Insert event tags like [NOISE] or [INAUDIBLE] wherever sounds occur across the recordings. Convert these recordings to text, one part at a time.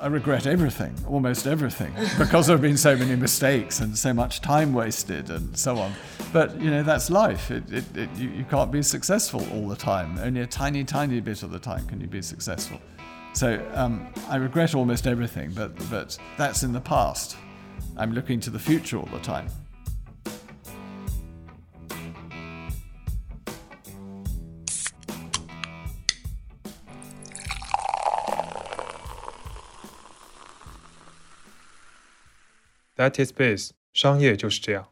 I regret everything, almost everything, because there have been so many mistakes and so much time wasted and so on. But you know that's life. It, it, it, you, you can't be successful all the time. Only a tiny, tiny bit of the time can you be successful. So um, I regret almost everything, but but that's in the past. I'm looking to the future all the time. That is Biz，商业就是这样。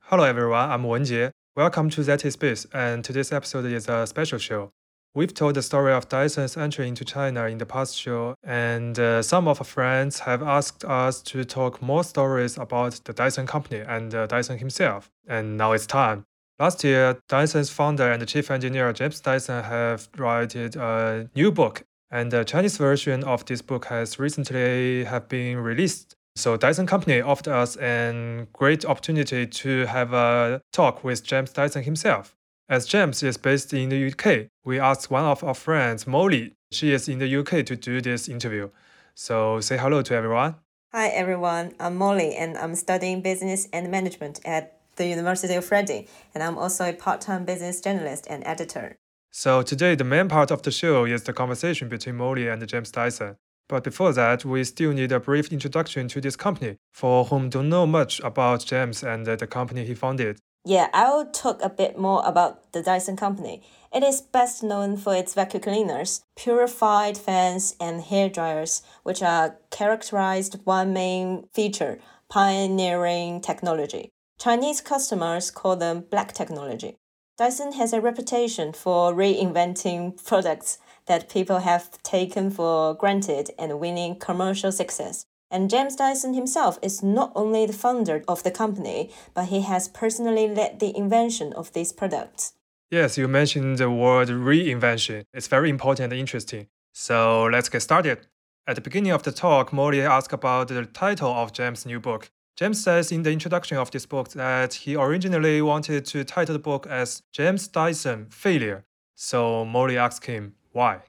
Hello everyone, I'm Wenjie. Welcome to That is Biz, and today's episode is a special show. We've told the story of Dyson's entry into China in the past show, and uh, some of our friends have asked us to talk more stories about the Dyson company and uh, Dyson himself. And now it's time. Last year, Dyson's founder and chief engineer James Dyson have written a new book, and the Chinese version of this book has recently have been released. So Dyson Company offered us a great opportunity to have a talk with James Dyson himself. As James is based in the UK, we asked one of our friends, Molly, she is in the UK, to do this interview. So say hello to everyone. Hi everyone, I'm Molly and I'm studying business and management at the University of Reading, and I'm also a part-time business journalist and editor. So today the main part of the show is the conversation between Molly and James Dyson. But before that, we still need a brief introduction to this company for whom don't know much about James and the company he founded. Yeah, I'll talk a bit more about the Dyson company. It is best known for its vacuum cleaners, purified fans, and hair dryers, which are characterized one main feature, pioneering technology. Chinese customers call them black technology. Dyson has a reputation for reinventing [LAUGHS] products that people have taken for granted and winning commercial success. And James Dyson himself is not only the founder of the company, but he has personally led the invention of these products. Yes, you mentioned the word reinvention. It's very important and interesting. So let's get started. At the beginning of the talk, Molly asked about the title of James' new book. James says in the introduction of this book that he originally wanted to title the book as James Dyson Failure. So Molly asked him, why?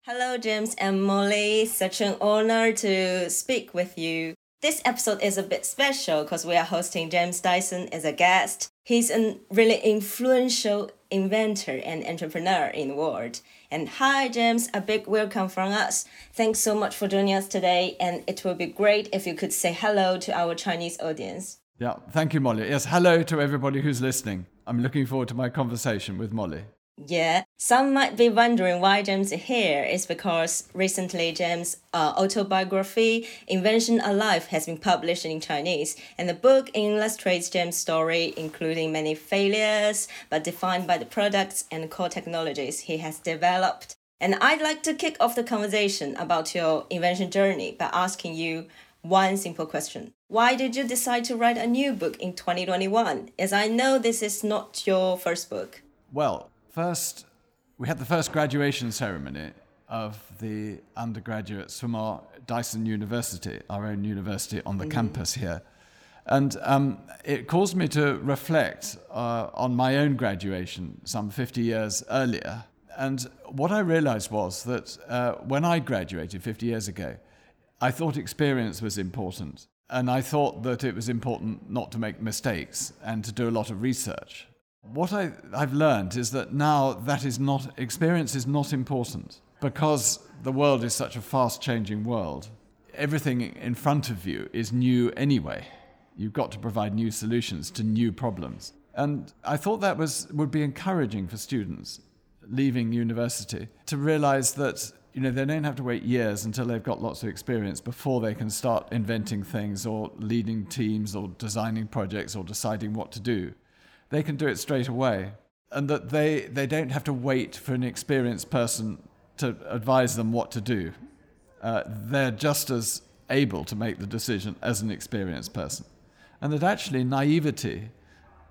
Hello, James and Molly. Such an honor to speak with you. This episode is a bit special because we are hosting James Dyson as a guest. He's a really influential inventor and entrepreneur in the world. And hi, James, a big welcome from us. Thanks so much for joining us today. And it will be great if you could say hello to our Chinese audience. Yeah, thank you, Molly. Yes, hello to everybody who's listening. I'm looking forward to my conversation with Molly. Yeah, some might be wondering why James is here. It's because recently James' uh, autobiography, Invention: A Life, has been published in Chinese, and the book illustrates James' story, including many failures, but defined by the products and core technologies he has developed. And I'd like to kick off the conversation about your invention journey by asking you one simple question. Why did you decide to write a new book in 2021? As I know this is not your first book. Well, first, we had the first graduation ceremony of the undergraduates from our Dyson University, our own university on the mm. campus here. And um, it caused me to reflect uh, on my own graduation some 50 years earlier. And what I realized was that uh, when I graduated 50 years ago, I thought experience was important. And I thought that it was important not to make mistakes and to do a lot of research. What I, have learned is that now that is not, experience is not important because the world is such a fast changing world. Everything in front of you is new anyway. You've got to provide new solutions to new problems. And I thought that was, would be encouraging for students leaving university to realize that you know, they don't have to wait years until they've got lots of experience before they can start inventing things or leading teams or designing projects or deciding what to do they can do it straight away. And that they, they don't have to wait for an experienced person to advise them what to do. Uh, they're just as able to make the decision as an experienced person. And that actually naivety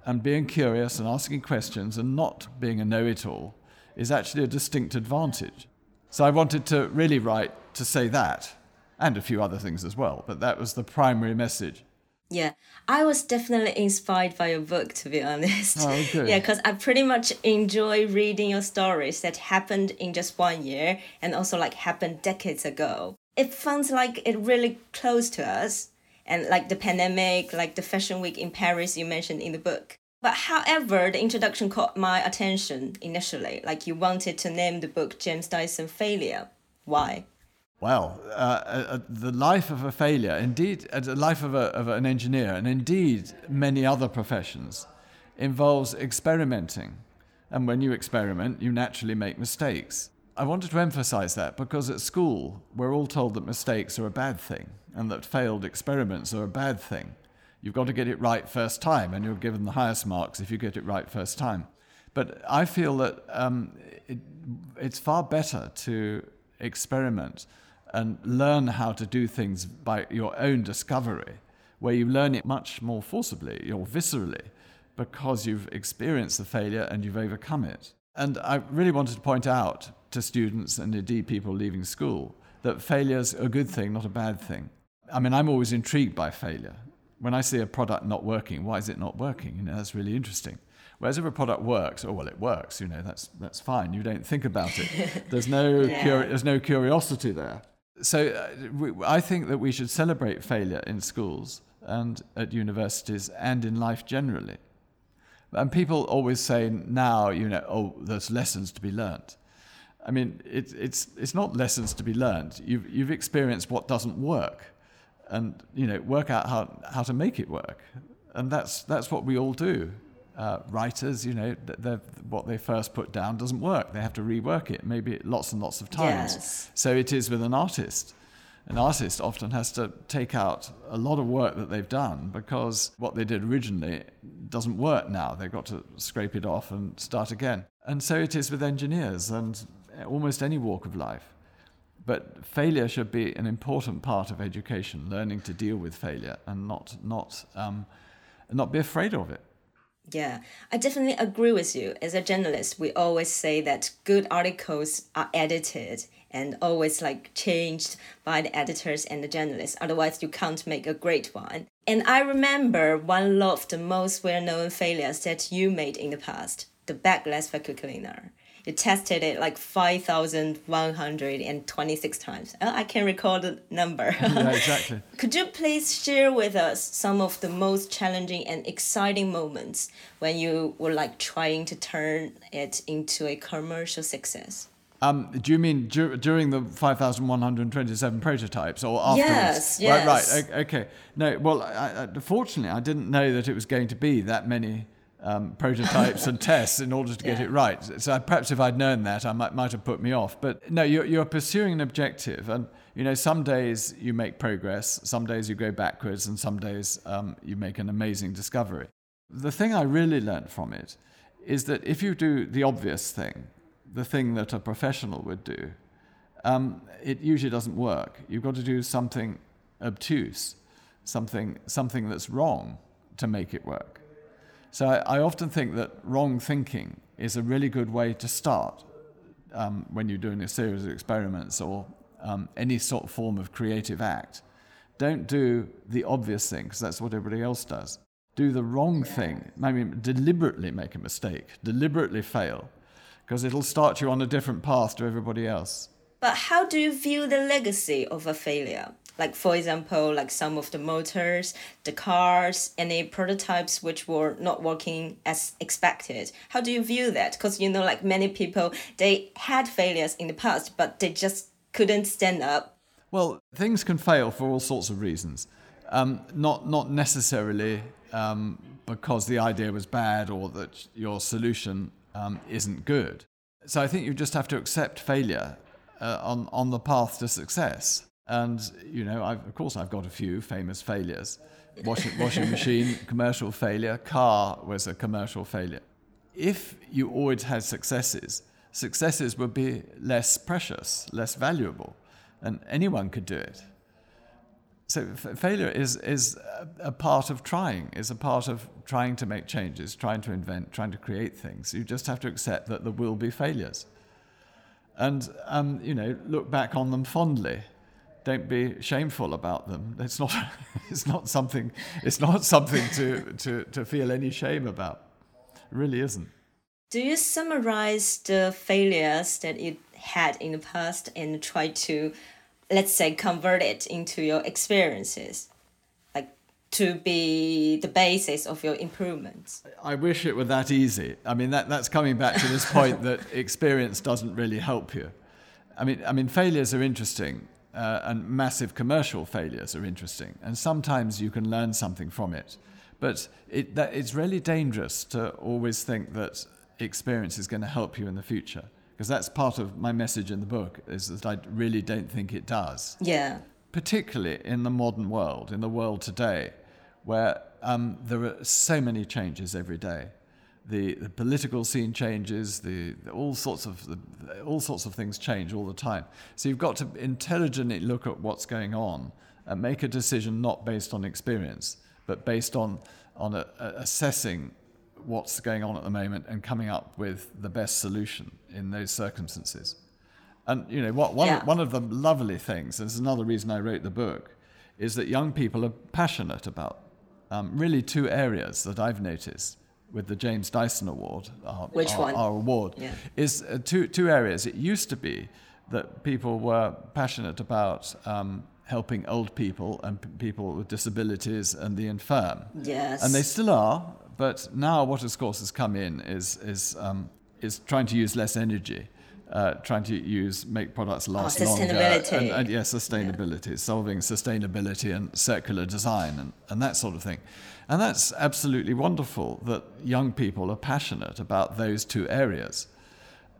and being curious and asking questions and not being a know it all is actually a distinct advantage. So I wanted to really write to say that, and a few other things as well, but that was the primary message. Yeah, I was definitely inspired by your book, to be [LAUGHS] honest. Oh, good. Yeah, because I pretty much enjoy reading your stories that happened in just one year and also like happened decades ago. It sounds like it really close to us, and like the pandemic, like the fashion week in Paris you mentioned in the book. But however, the introduction caught my attention initially. Like you wanted to name the book James Dyson Failure. Why? Well, uh, uh, the life of a failure, indeed, uh, the life of, a, of an engineer, and indeed many other professions, involves experimenting. And when you experiment, you naturally make mistakes. I wanted to emphasize that because at school, we're all told that mistakes are a bad thing and that failed experiments are a bad thing. You've got to get it right first time, and you're given the highest marks if you get it right first time. But I feel that um, it, it's far better to experiment and learn how to do things by your own discovery, where you learn it much more forcibly or viscerally because you've experienced the failure and you've overcome it. And I really wanted to point out to students and indeed people leaving school that failure's a good thing, not a bad thing. I mean, I'm always intrigued by failure. When I see a product not working, why is it not working? You know, that's really interesting. Whereas if a product works, oh well, it works. You know, that's that's fine. You don't think about it. [LAUGHS] There's no Yeah. curi- there's no curiosity there. So uh, I think that we should celebrate failure in schools and at universities and in life generally. And people always say now, you know, oh, there's lessons to be learned. I mean, it, it's it's not lessons to be learned. You've you've experienced what doesn't work, and you know, work out how how to make it work, and that's that's what we all do. Uh, writers, you know, what they first put down doesn't work. They have to rework it, maybe lots and lots of times. Yes. So it is with an artist. An artist often has to take out a lot of work that they've done because what they did originally doesn't work now. They've got to scrape it off and start again. And so it is with engineers and almost any walk of life. But failure should be an important part of education, learning to deal with failure and not, not, um, not be afraid of it. Yeah, I definitely agree with you. As a journalist, we always say that good articles are edited and always like changed by the editors and the journalists. Otherwise, you can't make a great one. And I remember one of the most well known failures that you made in the past the bagless vacuum cleaner. You tested it like 5,126 times. Uh, I can recall the number. Yeah, [LAUGHS] exactly. Could you please share with us some of the most challenging and exciting moments when you were like trying to turn it into a commercial success? Um, do you mean dur- during the 5,127 prototypes or afterwards? Yes, Right, yes. right. o- Okay. No, well, I, I, fortunately, I didn't know that it was going to be that many um, prototypes and tests in order to get Yeah. it right. So perhaps if I'd known that, I might, might have put me off. But no, you're, you're pursuing an objective. And, you know, some days you make progress, some days you go backwards, and some days um, you make an amazing discovery. The thing I really learned from it is that if you do the obvious thing, the thing that a professional would do, um, it usually doesn't work. You've got to do something obtuse, something, something that's wrong to make it work. So I, I often think that wrong thinking is a really good way to start um, when you're doing a series of experiments or um, any sort of form of creative act. Don't do the obvious thing because that's what everybody else does. Do the wrong thing. I mean, deliberately make a mistake, deliberately fail, because it'll start you on a different path to everybody else. But how do you view the legacy of a failure? Like, for example, like some of the motors, the cars, any prototypes which were not working as expected. How do you view that? Because you know, like many people, they had failures in the past, but they just couldn't stand up. Well, things can fail for all sorts of reasons. Um, not, not necessarily um, because the idea was bad or that your solution um, isn't good. So I think you just have to accept failure uh, on, on the path to success. And, you know, I've, of course, I've got a few famous failures. Washing, washing machine, [LAUGHS] commercial failure. Car was a commercial failure. If you always had successes, successes would be less precious, less valuable, and anyone could do it. So f- failure is, is a, a part of trying, is a part of trying to make changes, trying to invent, trying to create things. You just have to accept that there will be failures. And, um, you know, look back on them fondly. Don't be shameful about them. It's not, [LAUGHS] it's not something, it's not something to, to, to feel any shame about. It really isn't. Do you summarize the failures that you had in the past and try to, let's say, convert it into your experiences? Like to be the basis of your improvements? I wish it were that easy. I mean, that, that's coming back to this point [LAUGHS] that experience doesn't really help you. I mean, I mean, failures are interesting, uh, and massive commercial failures are interesting, and sometimes you can learn something from it. But it, that, it's really dangerous to always think that experience is going to help you in the future, because that's part of my message in the book is that I really don't think it does. Yeah. Particularly in the modern world, in the world today, where um, there are so many changes every day the, the political scene changes, the, the all sorts of the, all sorts of things change all the time. So you've got to intelligently look at what's going on and make a decision not based on experience, but based on on a, a assessing what's going on at the moment and coming up with the best solution in those circumstances. And you know what one Yeah. one of the lovely things, and it's another reason I wrote the book, is that young people are passionate about um, really two areas that I've noticed with the James Dyson Award, our, Which our, one? our award, Yeah. is uh, two, two areas. It used to be that people were passionate about um, helping old people and p- people with disabilities and the infirm. Yes. And they still are, but now what, of course, has come in is, is, um, is trying to use less energy. Uh, trying to use make products last longer. Oh, sustainability. and, and yeah sustainability solving sustainability and circular design and, and that sort of thing. And that's absolutely wonderful that young people are passionate about those two areas.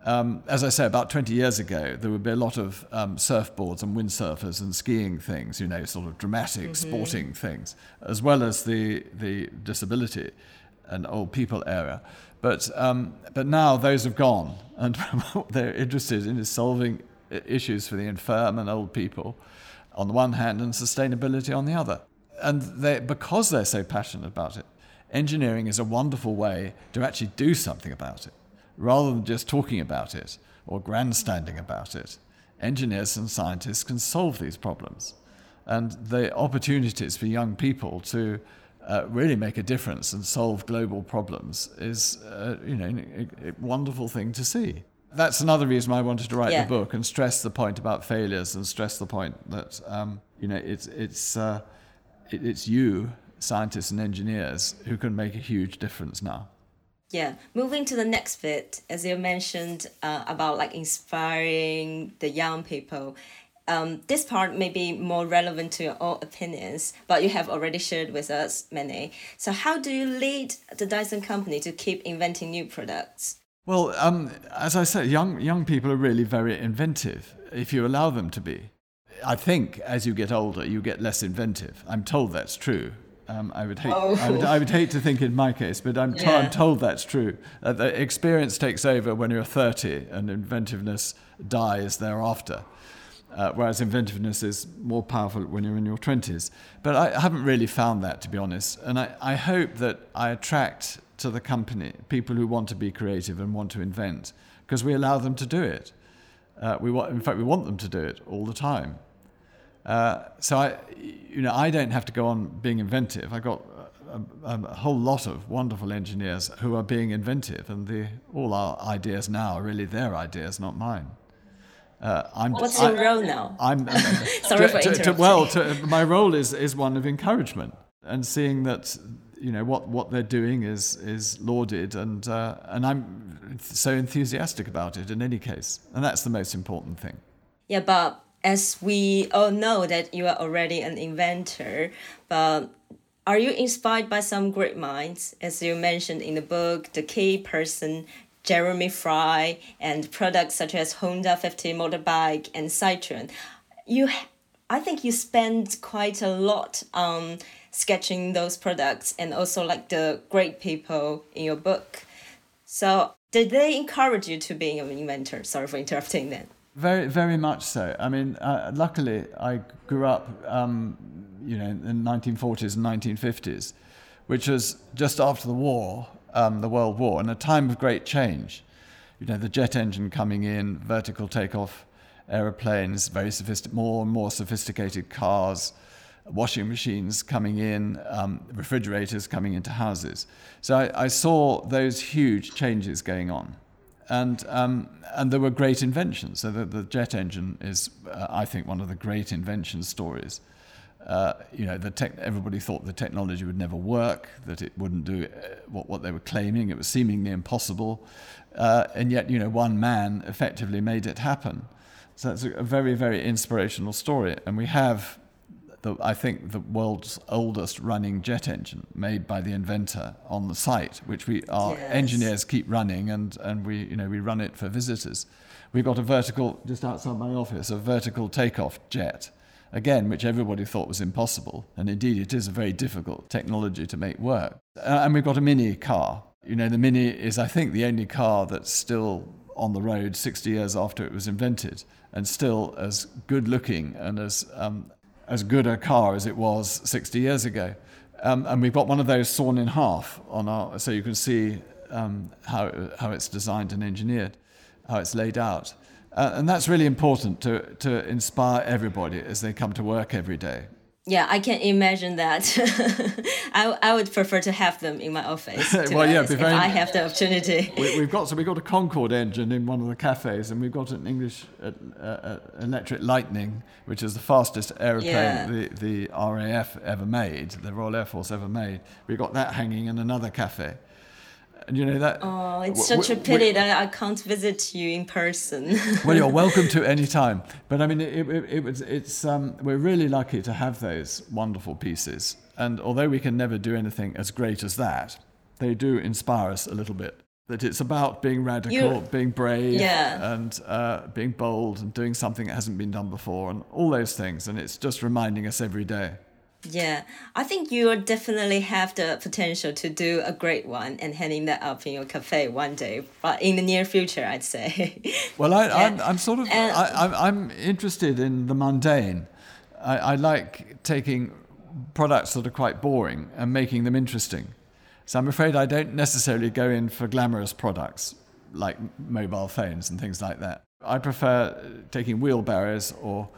Um, as I say, about 20 years ago, there would be a lot of um, surfboards and windsurfers and skiing things, you know, sort of dramatic sporting things, as well as the, the disability and old people area. But, um, but now those have gone, and what [LAUGHS] they're interested in is solving issues for the infirm and old people on the one hand and sustainability on the other. And they, because they're so passionate about it, engineering is a wonderful way to actually do something about it rather than just talking about it or grandstanding about it. Engineers and scientists can solve these problems. And the opportunities for young people to uh, really make a difference and solve global problems is, uh, you know, a, a wonderful thing to see. That's another reason why I wanted to write Yeah. the book and stress the point about failures and stress the point that, um, you know, it's, it's, uh, it, it's you, scientists and engineers, who can make a huge difference now. Yeah, moving to the next bit, as you mentioned uh, about like inspiring the young people. Um, this part may be more relevant to your own opinions, but you have already shared with us many. So, how do you lead the Dyson company to keep inventing new products? Well, um, as I said, young young people are really very inventive if you allow them to be. I think as you get older, you get less inventive. I'm told that's true. Um, I would hate oh. I, would, I would hate to think in my case, but I'm, to- Yeah. I'm told that's true. Uh, the experience takes over when you're 30, and inventiveness dies thereafter. Uh, whereas inventiveness is more powerful when you're in your 20s. But I haven't really found that, to be honest. And I, I hope that I attract to the company people who want to be creative and want to invent, because we allow them to do it. Uh, we want, in fact, we want them to do it all the time. Uh, so I, you know, I don't have to go on being inventive. I got a, a, a whole lot of wonderful engineers who are being inventive, and the, all our ideas now are really their ideas, not mine. Uh, I'm, What's I- your role now? I'm [LAUGHS] Sorry for to- to- interrupting. well, to, my role is, is one of encouragement and seeing that you know what, what they're doing is is lauded and uh, and I'm so enthusiastic about it in any case, and that's the most important thing. Yeah, but as we all know that you are already an inventor, but are you inspired by some great minds? As you mentioned in the book, the key person, Jeremy Fry, and products such as Honda 50 motorbike and Citroen. You, I think you spend quite a lot on sketching those products and also like the great people in your book. So did they encourage you to being an inventor? Sorry for interrupting then. Very, very much so. I mean, uh, luckily, I grew up, um, you know, in the 1940s and 1950s, which was just after the war, um, the World War, and a time of great change. You know, the jet engine coming in, vertical takeoff, aeroplanes, very sophisticated, more and more sophisticated cars, washing machines coming in, um, refrigerators coming into houses. So I, I, saw those huge changes going on. And, um, and there were great inventions. So the, the jet engine is, uh, I think, one of the great invention stories. Uh, you know, the tech, everybody thought the technology would never work, that it wouldn't do uh, what, what they were claiming. It was seemingly impossible. Uh, and yet, you know, one man effectively made it happen. So it's a very, very inspirational story. And we have, the, I think, the world's oldest running jet engine made by the inventor on the site, which we our yes. engineers keep running, and, and we, you know, we run it for visitors. We've got a vertical, just outside my office, a vertical takeoff jet again, which everybody thought was impossible. And indeed, it is a very difficult technology to make work. Uh, and we've got a Mini car. You know, the Mini is, I think, the only car that's still on the road 60 years after it was invented and still as good looking and as, um, as good a car as it was 60 years ago. Um, and we've got one of those sawn in half on our, so you can see um, how, how it's designed and engineered, how it's laid out. Uh, and that's really important to, to inspire everybody as they come to work every day. Yeah, I can imagine that. [LAUGHS] I, I would prefer to have them in my office. [LAUGHS] well, yeah, if I have the opportunity. we, have got so we've got a Concorde engine in one of the cafes, and we've got an English uh, uh, electric Lightning, which is the fastest aeroplane yeah. the, the RAF ever made, the Royal Air Force ever made. We've got that hanging in another cafe. And you know that. Oh, it's such a pity that I can't visit you in person. [LAUGHS] well, you're welcome to any time. But I mean, it, it, it was, it's, um, we're really lucky to have those wonderful pieces. And although we can never do anything as great as that, they do inspire us a little bit. That it's about being radical, you, being brave, yeah. and uh, being bold, and doing something that hasn't been done before, and all those things. And it's just reminding us every day. Yeah, I think you definitely have the potential to do a great one and handing that up in your cafe one day, but in the near future, I'd say. [LAUGHS] Well, I, yeah. I'm, I'm sort of and, I, I'm interested in the mundane. I, I like taking products that are quite boring and making them interesting. So I'm afraid I don't necessarily go in for glamorous products like mobile phones and things like that. I prefer taking wheelbarrows or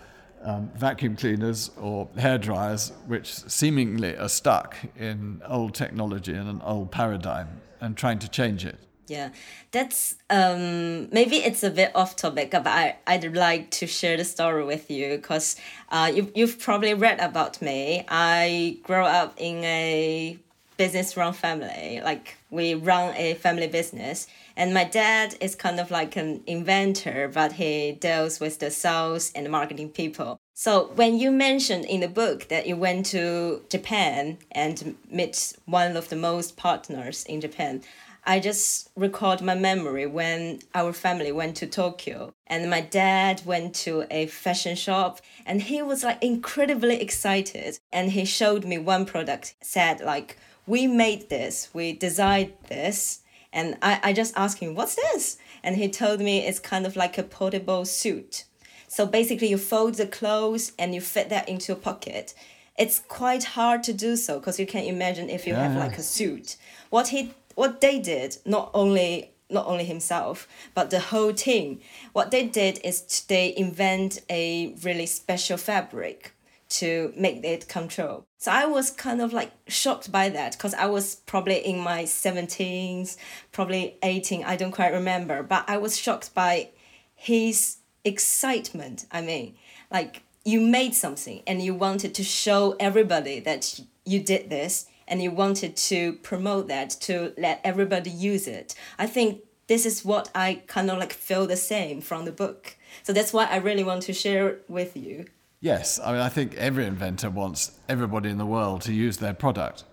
um, vacuum cleaners or hair dryers, which seemingly are stuck in old technology and an old paradigm, and trying to change it. Yeah, that's um, maybe it's a bit off topic, but I, I'd like to share the story with you because uh, you, you've probably read about me. I grew up in a business run family, like we run a family business. And my dad is kind of like an inventor, but he deals with the sales and marketing people. So when you mentioned in the book that you went to Japan and met one of the most partners in Japan, I just recalled my memory when our family went to Tokyo. And my dad went to a fashion shop and he was like incredibly excited. And he showed me one product said like we made this we designed this and I, I just asked him, what's this? And he told me it's kind of like a portable suit. So basically, you fold the clothes and you fit that into a pocket. It's quite hard to do so because you can imagine if you yeah, have like a suit. What he, what they did, not only not only himself but the whole team, what they did is they invent a really special fabric to make it come true. So I was kind of like shocked by that because I was probably in my 17s, probably 18, I don't quite remember, but I was shocked by his excitement. I mean, like you made something and you wanted to show everybody that you did this and you wanted to promote that to let everybody use it. I think this is what I kind of like feel the same from the book. So that's why I really want to share with you. Yes, I mean, I think every inventor wants everybody in the world to use their product.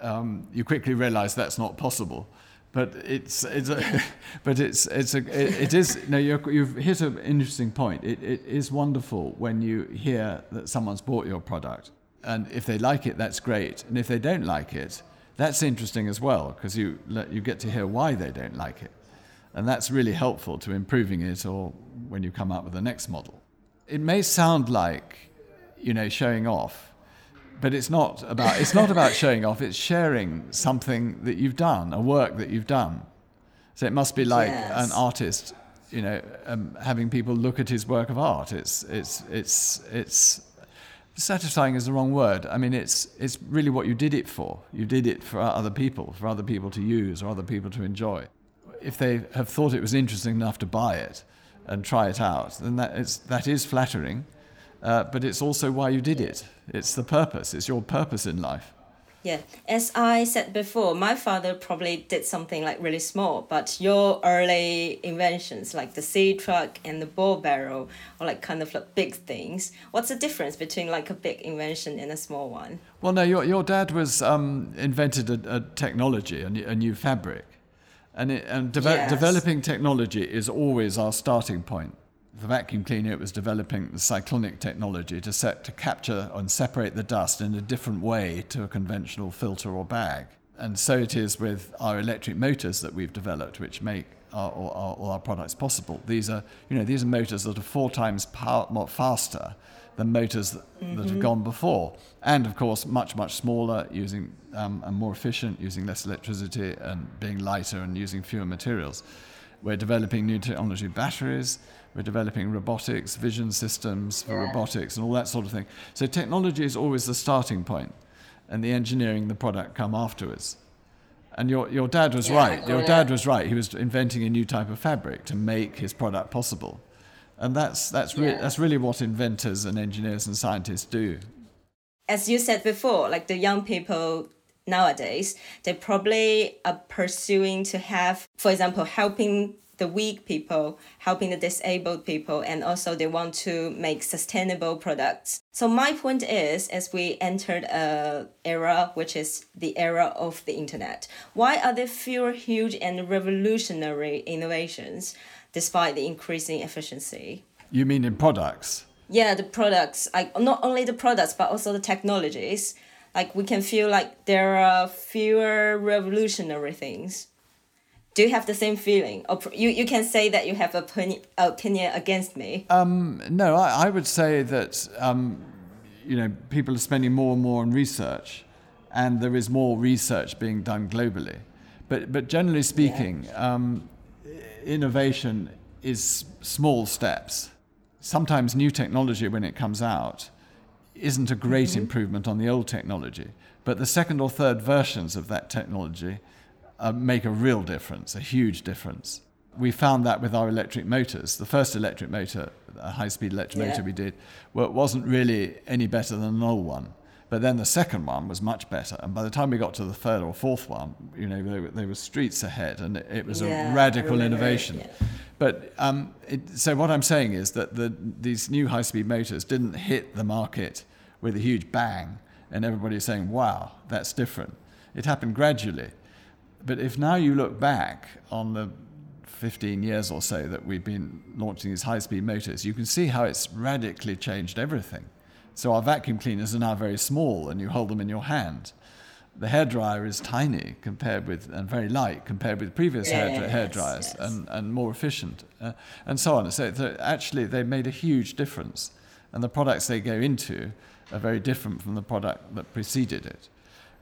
Um, you quickly realize that's not possible. But it's, it's a, [LAUGHS] but it's, it's a, it, it is, no, you've hit an interesting point. It, it is wonderful when you hear that someone's bought your product. And if they like it, that's great. And if they don't like it, that's interesting as well, because you, you get to hear why they don't like it. And that's really helpful to improving it or when you come up with the next model it may sound like, you know, showing off, but it's not about it's not about showing off. It's sharing something that you've done, a work that you've done. So it must be like yes. an artist you know, um, having people look at his work of art. It's, it's, it's, it's satisfying is the wrong word. I mean, it's, it's really what you did it for. You did it for other people, for other people to use or other people to enjoy. If they have thought it was interesting enough to buy it and try it out, then that is, that is flattering. Uh, but it's also why you did it. It's the purpose. It's your purpose in life. Yeah, as I said before, my father probably did something like really small, but your early inventions like the Sea Truck and the Ballbarrow are like kind of like big things. What's the difference between like a big invention and a small one? Well, no, your, your dad was um, invented a, a technology, a, a new fabric. And, it, and deve- Yes. developing technology is always our starting point. The vacuum cleaner it was developing the cyclonic technology to set to capture and separate the dust in a different way to a conventional filter or bag. And so it is with our electric motors that we've developed, which make our, all, our, all our products possible. These are, you know, these are motors that are four times power, more faster than motors that, that have gone before, and of course much much smaller, using um, and more efficient, using less electricity and being lighter and using fewer materials. We're developing new technology batteries. We're developing robotics, vision systems for robotics, and all that sort of thing. So technology is always the starting point, and the engineering, the product, come afterwards. And your, your dad was Yeah, right. Your yeah. dad was right. He was inventing a new type of fabric to make his product possible. And that's, that's, re- Yeah. that's really what inventors and engineers and scientists do. as you said before, like the young people nowadays, they probably are pursuing to have, for example, helping the weak people, helping the disabled people, and also they want to make sustainable products. So my point is, as we entered a era which is the era of the internet, why are there fewer huge and revolutionary innovations despite the increasing efficiency? You mean in products? yeah the products like not only the products but also the technologies like we can feel like there are fewer revolutionary things do you have the same feeling or you, you can say that you have a opinion, opinion against me Um, no, I, I would say that um, you know people are spending more and more on research, and there is more research being done globally. But but generally speaking, um, innovation is small steps. Sometimes new technology, when it comes out, isn't a great improvement on the old technology, but the second or third versions of that technology uh, make a real difference, a huge difference. We found that with our electric motors. The first electric motor, a high-speed electric Yeah. motor we did, well, it wasn't really any better than an old one. But then the second one was much better, and by the time we got to the third or fourth one, you know, they were, they were streets ahead, and it, it was Yeah, a radical it, innovation. yeah. But um, it, so what I'm saying is that the, these new high-speed motors didn't hit the market with a huge bang, and everybody's saying, "Wow, that's different." It happened gradually. But if now you look back on the 15 years or so that we've been launching these high-speed motors, you can see how it's radically changed everything. So our vacuum cleaners are now very small, and you hold them in your hand. The hairdryer is tiny compared with and very light compared with previous hair, Yes, hair dryers yes. and, and more efficient uh, and so on. So actually, they made a huge difference, and the products they go into are very different from the product that preceded it.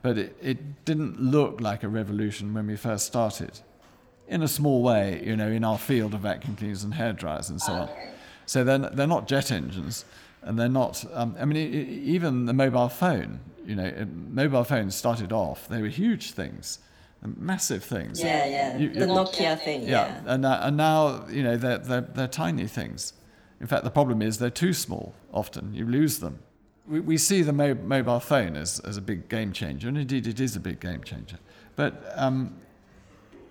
But it, it didn't look like a revolution when we first started. In a small way, you know, in our field of vacuum cleaners and hair dryers and so on. So they're, they're not jet engines, and they're not. Um, I mean, even the mobile phone. You know, it- mobile phones started off; they were huge things, massive things. yeah yeah You- the nokia thing yeah, yeah, and uh, and now you know they're, they're they're tiny things. In fact, the problem is they're too small. Often you lose them. We, we see the mo- mobile phone as, as a big game changer, and indeed it is a big game changer. But um,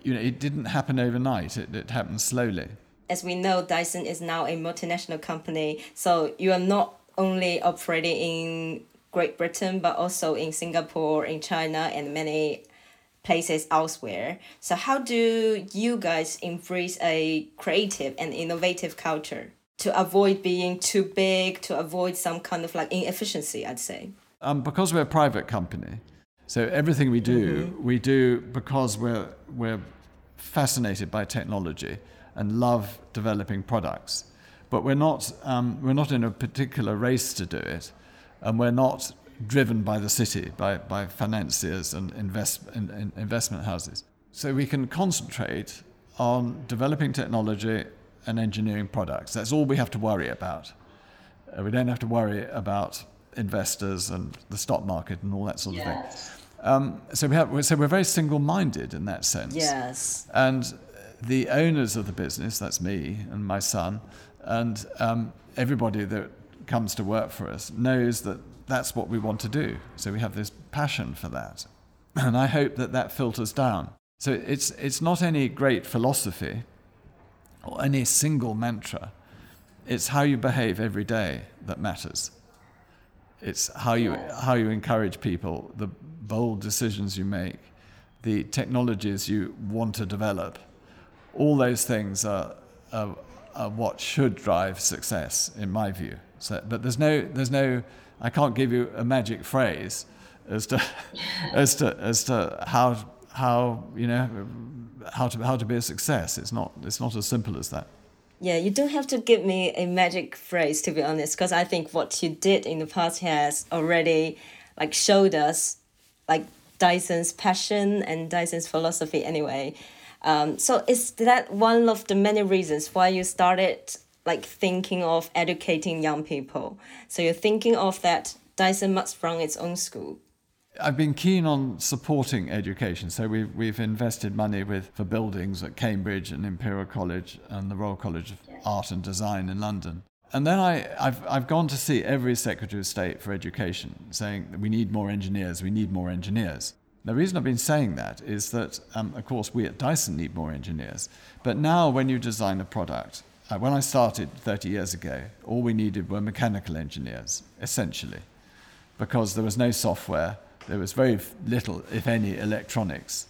you know, it didn't happen overnight. It, it happened slowly. As we know, Dyson is now a multinational company. So you are not only operating in Great Britain, but also in Singapore, in China, and many places elsewhere. So how do you guys embrace a creative and innovative culture to avoid being too big, to avoid some kind of like inefficiency, I'd say? Um, because we're a private company, so everything we do, we do because we're, we're fascinated by technology and love developing products. But we're not, um, we're not in a particular race to do it, and we're not driven by the city, by, by financiers and invest, in, in investment houses. So we can concentrate on developing technology and engineering products. That's all we have to worry about. Uh, we don't have to worry about investors and the stock market and all that sort of thing. Um, so we have, so we're very single-minded in that sense. Yes. And the owners of the business, that's me and my son, and um, everybody that comes to work for us knows that that's what we want to do. So we have this passion for that. [CLEARS THROAT] And I hope that that filters down. So it's, it's not any great philosophy or any single mantra. It's how you behave every day that matters. It's how you, how you encourage people, the bold decisions you make, the technologies you want to develop. All those things are, are, are what should drive success, in my view. So, but there's no, there's no, I can't give you a magic phrase as to, [LAUGHS] as to, as to how, how, you know, how to, how to be a success. It's not, it's not as simple as that. Yeah, you don't have to give me a magic phrase to be honest, because I think what you did in the past has already like showed us like Dyson's passion and Dyson's philosophy anyway. Um, so is that one of the many reasons why you started like thinking of educating young people? So you're thinking of that Dyson must run its own school. I've been keen on supporting education, so we've, we've invested money with, for buildings at Cambridge and Imperial College and the Royal College of Art and Design in London. And then I, I've, I've gone to see every Secretary of State for Education saying that we need more engineers, we need more engineers. The reason I've been saying that is that, um, of course, we at Dyson need more engineers. But now, when you design a product, uh, when I started 30 years ago, all we needed were mechanical engineers, essentially, because there was no software, there was very little, if any, electronics,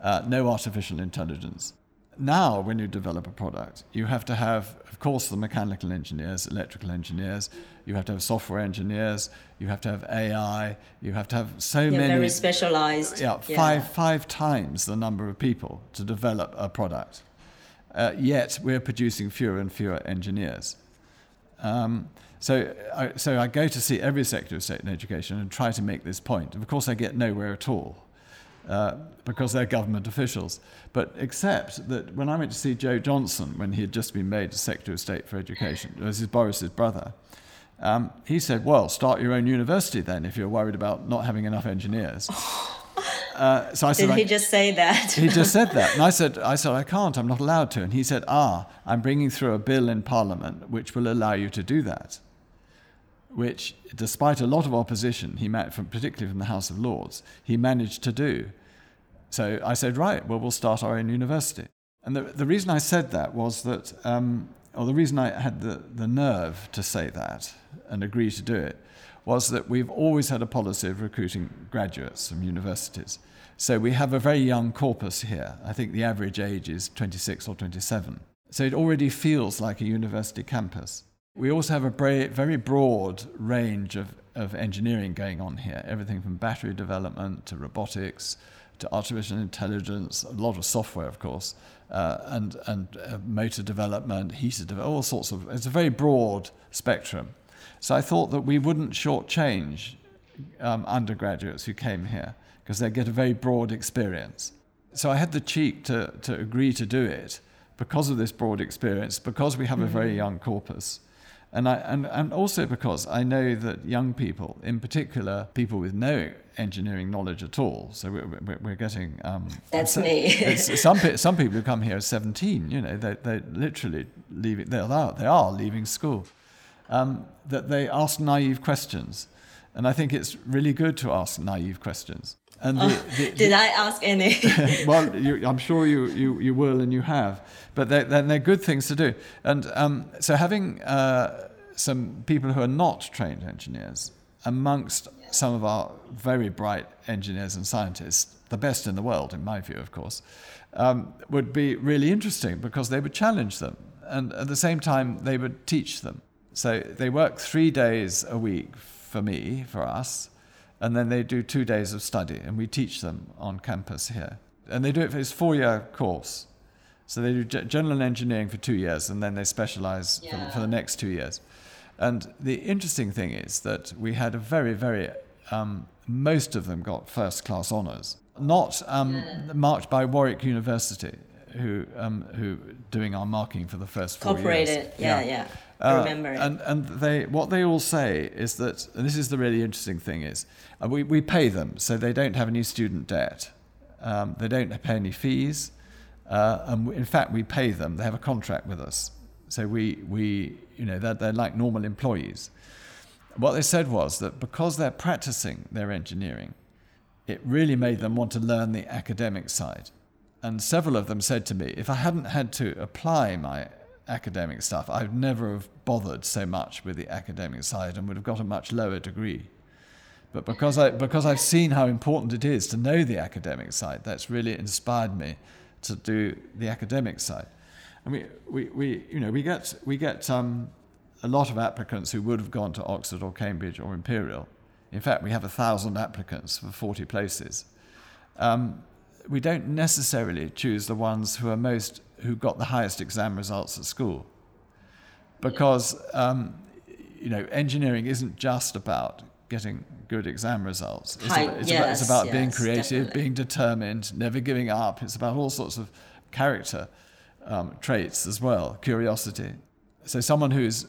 uh, no artificial intelligence. Now, when you develop a product, you have to have, of course, the mechanical engineers, electrical engineers, you have to have software engineers, you have to have AI, you have to have so Yeah, many. very specialized. Yeah, five, five times the number of people to develop a product. Uh, yet we're producing fewer and fewer engineers. Um, so, I, so I go to see every sector of State in education and try to make this point. Of course, I get nowhere at all uh, because they're government officials. But except that when I went to see Jo Johnson when he had just been made Secretary of State for Education, this is Boris's brother, um, he said, "Well, start your own university then if you're worried about not having enough engineers." [LAUGHS] Uh, so I said, Did he just say that? he just said that. And I [LAUGHS] said, I said, I can't, I'm not allowed to. And he said, Ah, I'm bringing through a bill in Parliament which will allow you to do that. Which, despite a lot of opposition, he met from, particularly from the House of Lords, he managed to do. So I said, Right, well, we'll start our own university. And the, the reason I said that was that, um, or the reason I had the, the nerve to say that and agree to do it, was that we've always had a policy of recruiting graduates from universities. So we have a very young corpus here. I think the average age is 26 or 27. So it already feels like a university campus. We also have a very broad range of, of engineering going on here everything from battery development to robotics to artificial intelligence, a lot of software, of course, uh, and, and uh, motor development, heater development, all sorts of. It's a very broad spectrum. So I thought that we wouldn't shortchange um, undergraduates who came here because they get a very broad experience. So I had the cheek to, to agree to do it because of this broad experience, because we have a very young corpus. And, I, and, and also because I know that young people, in particular people with no engineering knowledge at all, so we're, we're, we're getting. Um, That's so- me. it's- some, some people who come here at 17, you know, they, they're literally leaving, they are, they are leaving school um, that they ask naive questions. And I think it's really good to ask naive questions. And the, the, [LAUGHS] Did I ask any? [LAUGHS] well, you, I'm sure you, you, you will and you have. But they're, they're good things to do. And um, so having uh, some people who are not trained engineers amongst some of our very bright engineers and scientists, the best in the world, in my view, of course, um, would be really interesting because they would challenge them. And at the same time, they would teach them. So they work three days a week for me, for us, and then they do two days of study, and we teach them on campus here. And they do it for this four-year course. So they do general engineering for two years, and then they specialize for, the- for the next two years. And the interesting thing is that we had a very, very, um, most of them got first-class honours, not um, marked by Warwick University, who um, who doing our marking for the first four Cooperated, years. yeah, yeah. I Uh, remember it. And and they what they all say is that and this is the really interesting thing is uh, we we pay them so they don't have any student debt, um, they don't pay any fees, uh, and we- in fact we pay them. They have a contract with us, so we we you know they're they're like normal employees. What they said was that because they're practicing their engineering, it really made them want to learn the academic side. And several of them said to me, if I hadn't had to apply my academic stuff, I'd never have bothered so much with the academic side and would have got a much lower degree. But because, I, because I've seen how important it is to know the academic side, that's really inspired me to do the academic side. And we, we, we, you know, we get, we get um, a lot of applicants who would have gone to Oxford or Cambridge or Imperial. In fact, we have a thousand applicants for 40 places. Um, we don't necessarily choose the ones who are most who got the highest exam results at school, because um, you know engineering isn't just about getting good exam results. It's, about, it's about, it's yes, being creative, definitely. being determined, never giving up. It's about all sorts of character um, traits as well, curiosity. So someone who's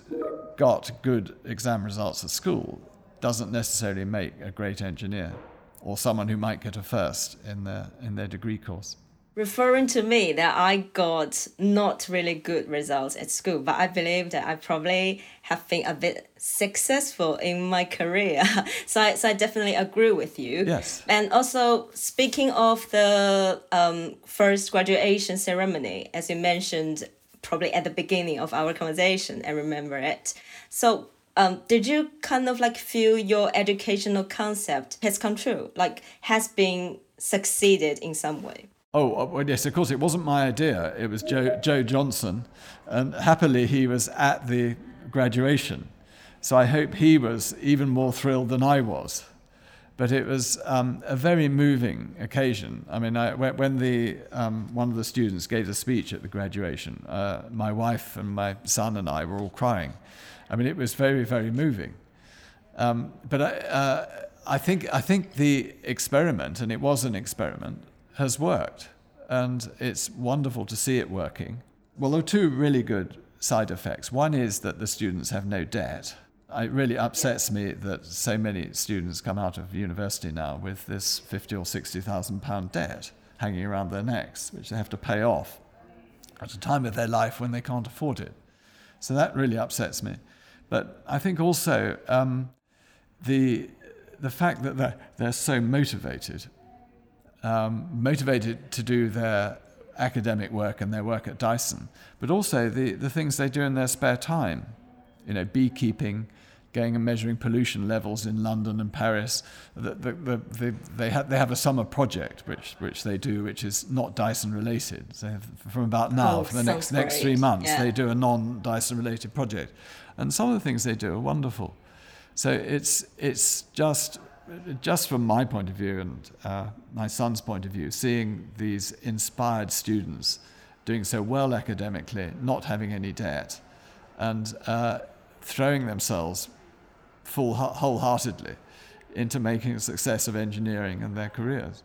got good exam results at school doesn't necessarily make a great engineer, or someone who might get a first in their in their degree course. Referring to me that I got not really good results at school, but I believe that I probably have been a bit successful in my career. [LAUGHS] so, I, so I definitely agree with you. Yes. And also, speaking of the um, first graduation ceremony, as you mentioned, probably at the beginning of our conversation, I remember it. So, um, did you kind of like feel your educational concept has come true, like has been succeeded in some way? Oh, uh, well, yes, of course, it wasn't my idea. It was Jo, Jo Johnson. And happily, he was at the graduation. So I hope he was even more thrilled than I was. But it was um, a very moving occasion. I mean, I, when, the, um, one of the students gave the speech at the graduation, uh, my wife and my son and I were all crying. I mean, it was very, very moving. Um, but I, uh, I, think, I think the experiment, and it was an experiment, has worked. And it's wonderful to see it working. Well, there are two really good side effects. One is that the students have no debt. It really upsets me that so many students come out of university now with this fifty or sixty thousand pound debt hanging around their necks, which they have to pay off at a time of their life when they can't afford it. So that really upsets me. But I think also um, the the fact that they're, they're so motivated, um, motivated to do their academic work and their work at Dyson, but also the, the things they do in their spare time, you know, beekeeping, going and measuring pollution levels in London and Paris. The, the, the, the, they, have, they have a summer project which, which they do, which is not Dyson related. So from about now, Oh, for the next, next three months, Yeah. they do a non Dyson related project. And some of the things they do are wonderful. So it's, it's just, just from my point of view and uh, my son's point of view, seeing these inspired students doing so well academically, not having any debt, and uh, throwing themselves full wholeheartedly into making a success of engineering and their careers.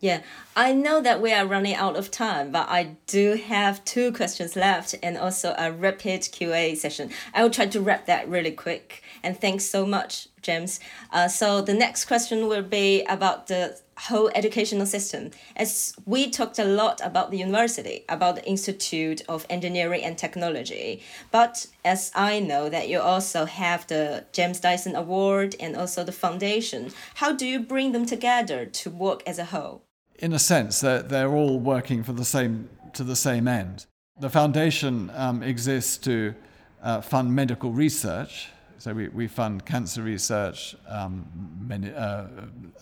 Yeah, I know that we are running out of time, but I do have two questions left and also a rapid QA session. I will try to wrap that really quick. And thanks so much, James. Uh, so the next question will be about the whole educational system. As we talked a lot about the university, about the Institute of Engineering and Technology, but as I know that you also have the James Dyson Award and also the foundation, how do you bring them together to work as a whole? In a sense, they're, they're all working for the same, to the same end. The foundation um, exists to uh, fund medical research. So we, we fund cancer research, um, many, uh,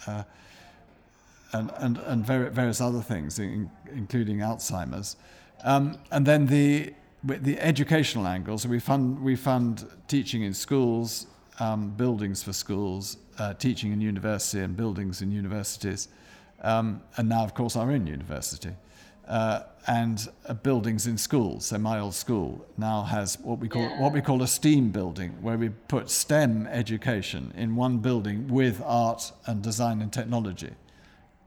uh, and, and, and various other things, in, including Alzheimer's. Um, and then the, the educational angle, so we fund, we fund teaching in schools, um, buildings for schools, uh, teaching in university and buildings in universities, um, and now, of course, our own university. And uh, buildings in schools. So my old school now has what we call Yeah. what we call a STEAM building, where we put STEM education in one building with art and design and technology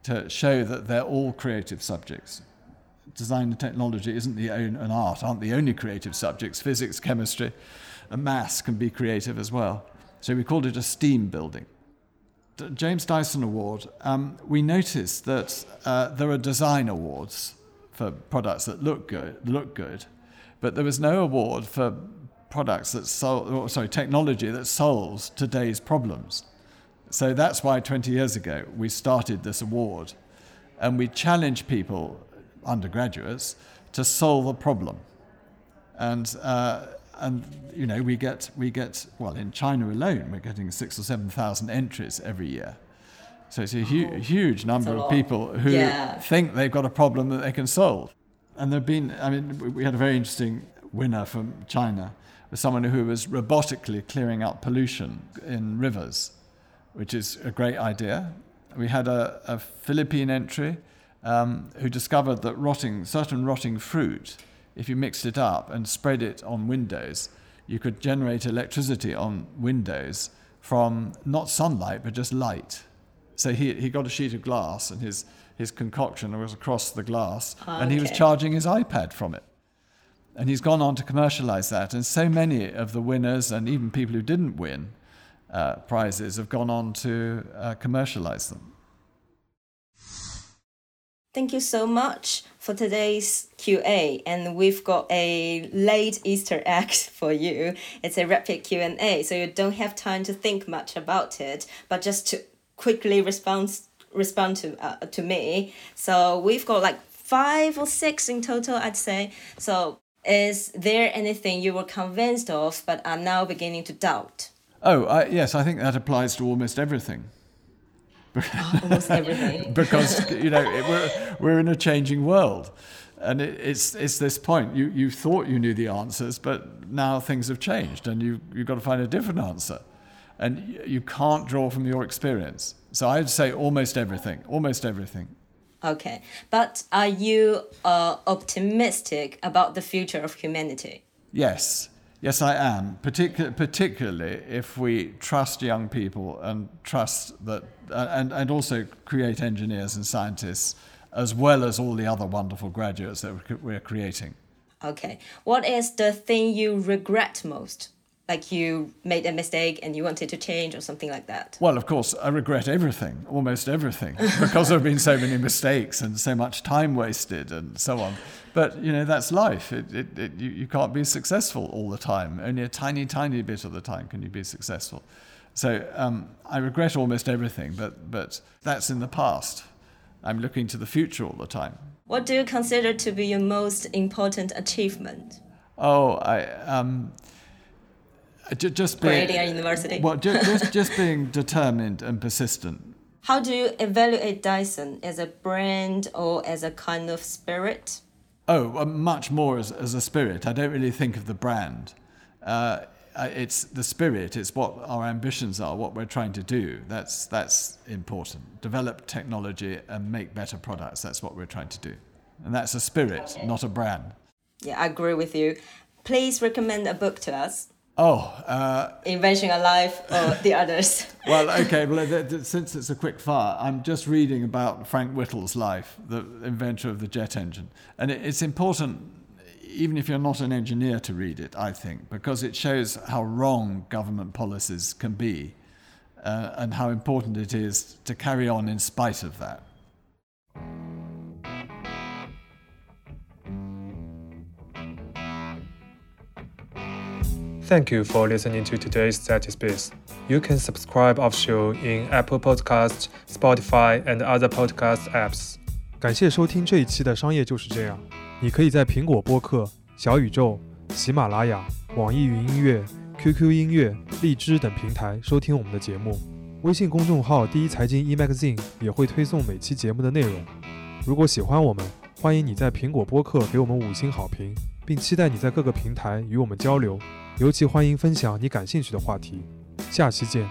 to show that they're all creative subjects. design and technology isn't the own, and art aren't the only creative subjects. Physics, chemistry, and maths can be creative as well. So we called it a STEAM building. James Dyson Award, um, we noticed that uh, there are design awards for products that look good, look good, but there was no award for products that solve, sorry, technology that solves today's problems. So that's why 20 years ago we started this award, and we challenge people, undergraduates, to solve a problem. And uh, and you know we get we get well in China alone we're getting six or seven thousand entries every year. So it's a hu- oh, huge number of people who yeah. think they've got a problem that they can solve. And there've been I mean we had a very interesting winner from China, with someone who was robotically clearing up pollution in rivers, which is a great idea. We had a, a Philippine entry um, who discovered that rotting certain rotting fruit if you mixed it up and spread it on windows, you could generate electricity on windows from not sunlight, but just light. So he, he got a sheet of glass and his, his concoction was across the glass, and he was charging his iPad from it. And he's gone on to commercialize that. And so many of the winners, and even people who didn't win uh, prizes, have gone on to uh, commercialize them. Thank you so much for today's QA and we've got a late Easter egg [LAUGHS] for you. It's a rapid Q&A so you don't have time to think much about it but just to quickly respond respond to uh, to me. So we've got like 5 or 6 in total I'd say. So is there anything you were convinced of but are now beginning to doubt? Oh, I, yes, I think that applies to almost everything. [LAUGHS] almost everything. [LAUGHS] because you know it, we're we're in a changing world, and it, it's it's this point. You you thought you knew the answers, but now things have changed, and you you've got to find a different answer, and you can't draw from your experience. So I'd say almost everything, almost everything. Okay, but are you uh, optimistic about the future of humanity? Yes, Yes, I am, Particu- particularly if we trust young people and trust that, uh, and, and also create engineers and scientists, as well as all the other wonderful graduates that we're creating. Okay. What is the thing you regret most? Like you made a mistake and you wanted to change or something like that? Well, of course, I regret everything, almost everything, because there have been so many mistakes and so much time wasted and so on. But you know that's life. It, it, it, you, you can't be successful all the time. Only a tiny, tiny bit of the time can you be successful. So um, I regret almost everything, but but that's in the past. I'm looking to the future all the time. What do you consider to be your most important achievement? Oh, I um, just being at university. Well, just, [LAUGHS] just just being determined and persistent. How do you evaluate Dyson as a brand or as a kind of spirit? Oh, much more as, as a spirit. I don't really think of the brand. Uh, it's the spirit. It's what our ambitions are, what we're trying to do. That's that's important. Develop technology and make better products. That's what we're trying to do, and that's a spirit, not a brand. Yeah, I agree with you. Please recommend a book to us. Oh, uh, Invention: A Life or the others? [LAUGHS] well, okay. Well, since it's a quick fire, I'm just reading about Frank Whittle's life, the inventor of the jet engine, and it's important, even if you're not an engineer, to read it. I think because it shows how wrong government policies can be, uh, and how important it is to carry on in spite of that. Thank you for listening to today's Space. You can subscribe our show in Apple Podcasts, Spotify, and other podcast apps. 感谢收听这一期的商业就是这样。你可以在苹果播客、小宇宙、喜马拉雅、网易云音乐、QQ 音乐、荔枝等平台收听我们的节目。微信公众号“第一财经 e-magazine” 也会推送每期节目的内容。如果喜欢我们，欢迎你在苹果播客给我们五星好评，并期待你在各个平台与我们交流。尤其欢迎分享你感兴趣的话题，下期见。